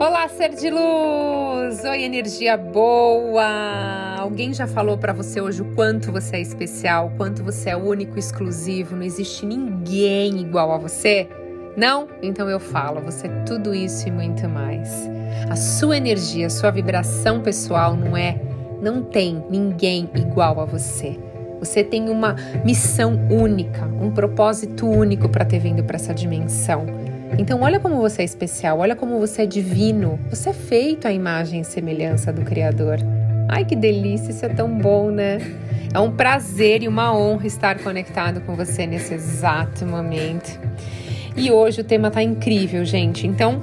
Olá, ser de luz! Oi, energia boa! Alguém já falou para você hoje o quanto você é especial, o quanto você é único, exclusivo, não existe ninguém igual a você? Não? Então eu falo, você é tudo isso e muito mais. A sua energia, a sua vibração pessoal não é, não tem ninguém igual a você. Você tem uma missão única, um propósito único para ter vindo para essa dimensão. Então, olha como você é especial, olha como você é divino. Você é feito à imagem e semelhança do Criador. Ai, que delícia, isso é tão bom, né? É um prazer e uma honra estar conectado com você nesse exato momento. E hoje o tema tá incrível, gente. Então,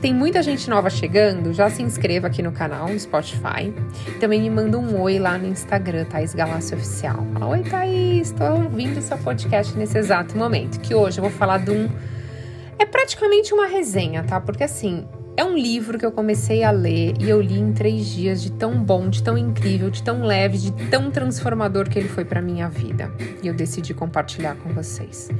tem muita gente nova chegando, já se inscreva aqui no canal, no Spotify. Também me manda um oi lá no Instagram, Thaís Galácio Oficial. Oi Thaís, estou ouvindo seu podcast nesse exato momento. Que hoje eu vou falar de um é praticamente uma resenha, tá? Porque assim, é um livro que eu comecei a ler e eu li em três dias de tão bom, de tão incrível, de tão leve, de tão transformador que ele foi para minha vida. E eu decidi compartilhar com vocês.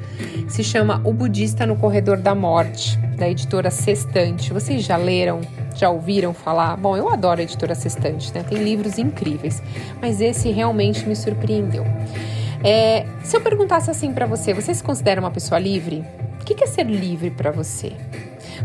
Se chama O Budista no Corredor da Morte, da editora Sextante. Vocês já leram? Já ouviram falar? Bom, eu adoro a editora Sextante, né? Tem livros incríveis, mas esse realmente me surpreendeu. É, se eu perguntasse assim para você, você se considera uma pessoa livre? O que é ser livre para você?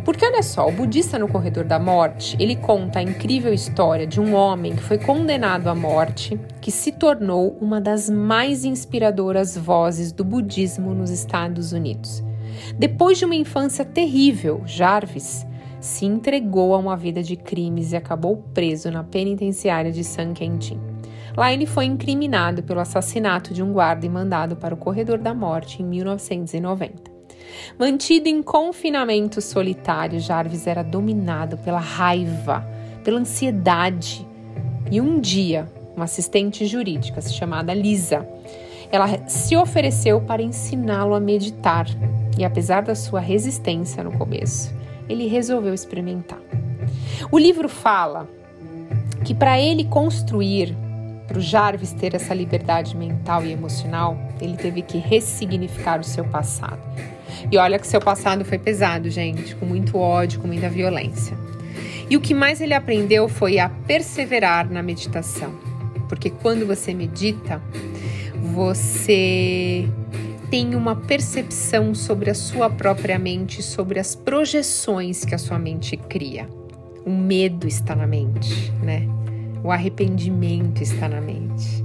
Porque olha só, o budista no corredor da morte, ele conta a incrível história de um homem que foi condenado à morte, que se tornou uma das mais inspiradoras vozes do budismo nos Estados Unidos. Depois de uma infância terrível, Jarvis se entregou a uma vida de crimes e acabou preso na penitenciária de San Quentin. Lá ele foi incriminado pelo assassinato de um guarda e mandado para o corredor da morte em 1990. Mantido em confinamento solitário, Jarvis era dominado pela raiva, pela ansiedade. E um dia, uma assistente jurídica chamada Lisa, ela se ofereceu para ensiná-lo a meditar. E apesar da sua resistência no começo, ele resolveu experimentar. O livro fala que para ele construir para o Jarvis ter essa liberdade mental e emocional, ele teve que ressignificar o seu passado. E olha que seu passado foi pesado, gente, com muito ódio, com muita violência. E o que mais ele aprendeu foi a perseverar na meditação. Porque quando você medita, você tem uma percepção sobre a sua própria mente, sobre as projeções que a sua mente cria. O medo está na mente, né? O arrependimento está na mente.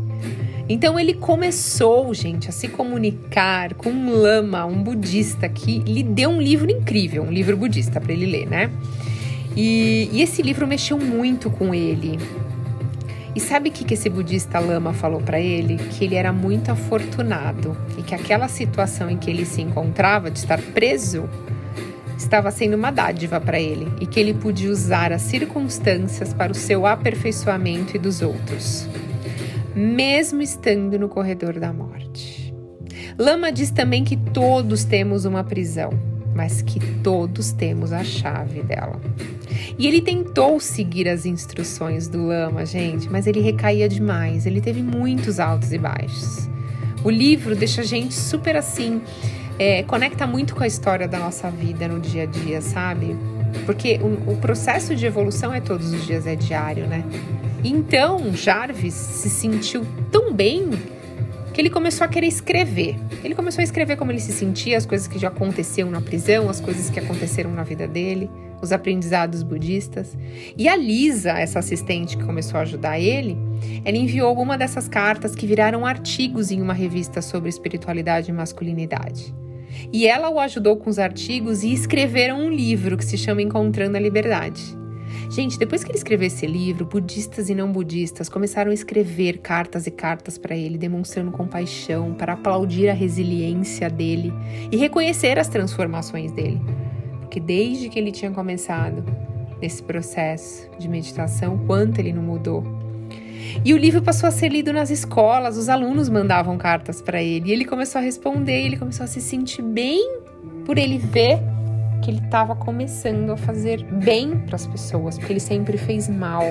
Então ele começou, gente, a se comunicar com um lama, um budista que lhe deu um livro incrível, um livro budista para ele ler, né? E, e, esse livro mexeu muito com ele. E sabe o que, que esse budista lama falou para ele? Que ele era muito afortunado e que aquela situação em que ele se encontrava, de estar preso, estava sendo uma dádiva para ele e que ele podia usar as circunstâncias para o seu aperfeiçoamento e dos outros, mesmo estando no corredor da morte. Lama diz também que todos temos uma prisão, mas que todos temos a chave dela. E ele tentou seguir as instruções do Lama, gente, mas ele recaía demais, ele teve muitos altos e baixos. O livro deixa a gente super assim, é, conecta muito com a história da nossa vida no dia a dia, sabe? Porque o, o processo de evolução é todos os dias, é diário, né? Então, Jarvis se sentiu tão bem que ele começou a querer escrever. Ele começou a escrever como ele se sentia, as coisas que já aconteceram na prisão, as coisas que aconteceram na vida dele, os aprendizados budistas. E a Lisa, essa assistente que começou a ajudar ele, ela enviou alguma dessas cartas que viraram artigos em uma revista sobre espiritualidade e masculinidade. E ela o ajudou com os artigos e escreveram um livro que se chama Encontrando a Liberdade. Gente, depois que ele escreveu esse livro, budistas e não budistas começaram a escrever cartas e cartas para ele, demonstrando compaixão, para aplaudir a resiliência dele e reconhecer as transformações dele. Porque desde que ele tinha começado nesse processo de meditação, quanto ele não mudou. E o livro passou a ser lido nas escolas, os alunos mandavam cartas para ele. E ele começou a responder, ele começou a se sentir bem por ele ver que ele estava começando a fazer bem para as pessoas, porque ele sempre fez mal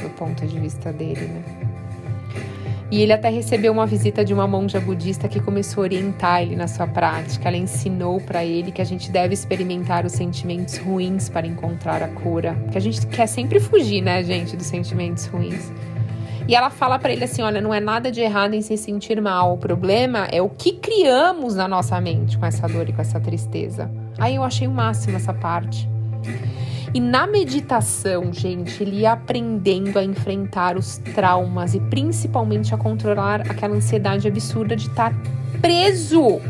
do ponto de vista dele, né? E ele até recebeu uma visita de uma monja budista que começou a orientar ele na sua prática. Ela ensinou para ele que a gente deve experimentar os sentimentos ruins para encontrar a cura. Que a gente quer sempre fugir, né, gente, dos sentimentos ruins. E ela fala para ele assim: olha, não é nada de errado em se sentir mal. O problema é o que criamos na nossa mente com essa dor e com essa tristeza. Aí eu achei o máximo essa parte. E na meditação, gente, ele ia aprendendo a enfrentar os traumas e principalmente a controlar aquela ansiedade absurda de estar preso.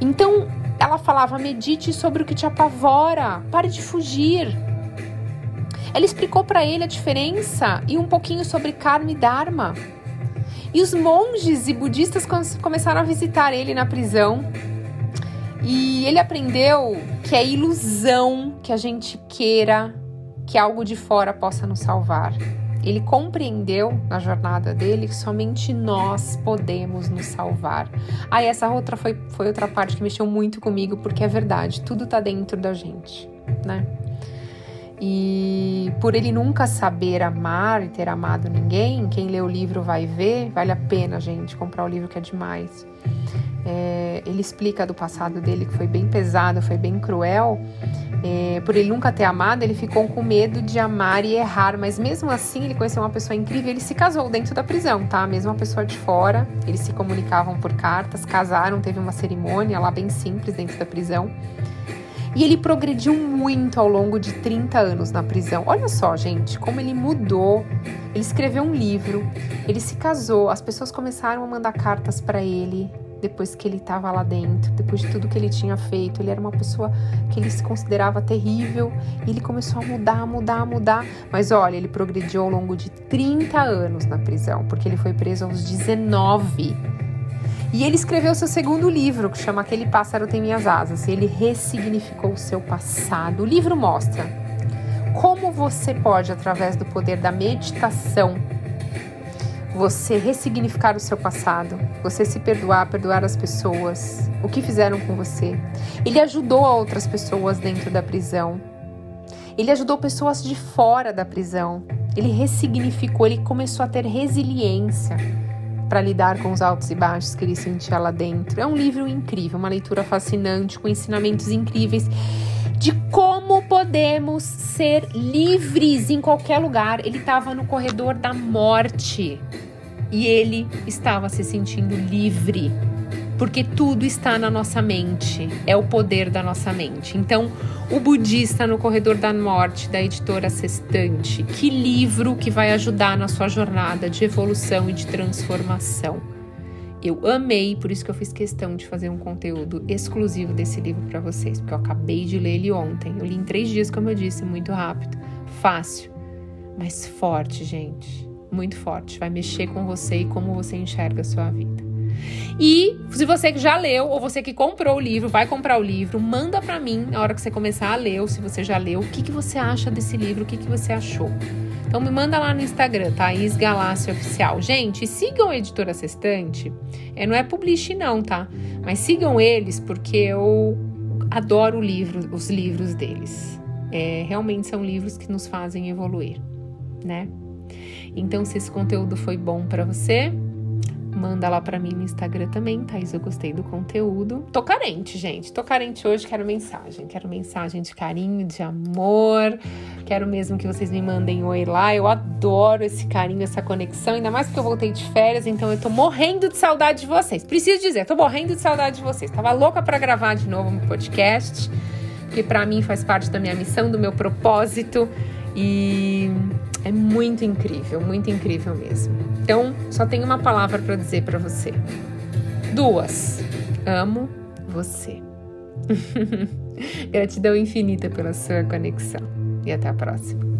Então, ela falava: medite sobre o que te apavora, pare de fugir. Ela explicou para ele a diferença e um pouquinho sobre karma e dharma. E os monges e budistas começaram a visitar ele na prisão. E ele aprendeu que é ilusão que a gente queira que algo de fora possa nos salvar. Ele compreendeu na jornada dele que somente nós podemos nos salvar. Aí ah, essa outra foi, foi outra parte que mexeu muito comigo, porque é verdade, tudo tá dentro da gente, né? E por ele nunca saber amar e ter amado ninguém, quem lê o livro vai ver, vale a pena, gente, comprar o livro que é demais. É, ele explica do passado dele que foi bem pesado, foi bem cruel. É, por ele nunca ter amado, ele ficou com medo de amar e errar, mas mesmo assim ele conheceu uma pessoa incrível. Ele se casou dentro da prisão, tá? Mesmo uma pessoa de fora, eles se comunicavam por cartas, casaram, teve uma cerimônia lá bem simples dentro da prisão. E ele progrediu muito ao longo de 30 anos na prisão. Olha só, gente, como ele mudou. Ele escreveu um livro, ele se casou, as pessoas começaram a mandar cartas para ele depois que ele estava lá dentro, depois de tudo que ele tinha feito. Ele era uma pessoa que ele se considerava terrível e ele começou a mudar, mudar, mudar. Mas olha, ele progrediu ao longo de 30 anos na prisão, porque ele foi preso aos 19 e ele escreveu seu segundo livro, que chama Aquele Pássaro Tem Minhas Asas. Ele ressignificou o seu passado. O livro mostra como você pode, através do poder da meditação, você ressignificar o seu passado, você se perdoar, perdoar as pessoas, o que fizeram com você. Ele ajudou outras pessoas dentro da prisão. Ele ajudou pessoas de fora da prisão. Ele ressignificou, ele começou a ter resiliência para lidar com os altos e baixos que ele sentia lá dentro. É um livro incrível, uma leitura fascinante, com ensinamentos incríveis de como podemos ser livres em qualquer lugar. Ele estava no corredor da morte e ele estava se sentindo livre porque tudo está na nossa mente, é o poder da nossa mente. Então, o budista no corredor da morte da editora Sextante, que livro que vai ajudar na sua jornada de evolução e de transformação. Eu amei, por isso que eu fiz questão de fazer um conteúdo exclusivo desse livro para vocês, porque eu acabei de ler ele ontem. Eu li em três dias, como eu disse, muito rápido, fácil, mas forte, gente, muito forte. Vai mexer com você e como você enxerga a sua vida. E se você que já leu ou você que comprou o livro, vai comprar o livro, manda para mim na hora que você começar a ler, ou se você já leu, o que, que você acha desse livro, o que, que você achou. Então me manda lá no Instagram, Thaís Galácio Oficial. Gente, sigam a Editora Sextante. É, não é publish não, tá? Mas sigam eles porque eu adoro livro, os livros deles. É, realmente são livros que nos fazem evoluir, né? Então, se esse conteúdo foi bom para você, Manda lá para mim no Instagram também, Thaís. Eu gostei do conteúdo. Tô carente, gente. Tô carente hoje. Quero mensagem. Quero mensagem de carinho, de amor. Quero mesmo que vocês me mandem oi lá. Eu adoro esse carinho, essa conexão. Ainda mais porque eu voltei de férias, então eu tô morrendo de saudade de vocês. Preciso dizer, tô morrendo de saudade de vocês. Tava louca para gravar de novo um podcast, que para mim faz parte da minha missão, do meu propósito. E é muito incrível, muito incrível mesmo. Então, só tenho uma palavra para dizer para você. Duas. Amo você. Gratidão infinita pela sua conexão. E até a próxima.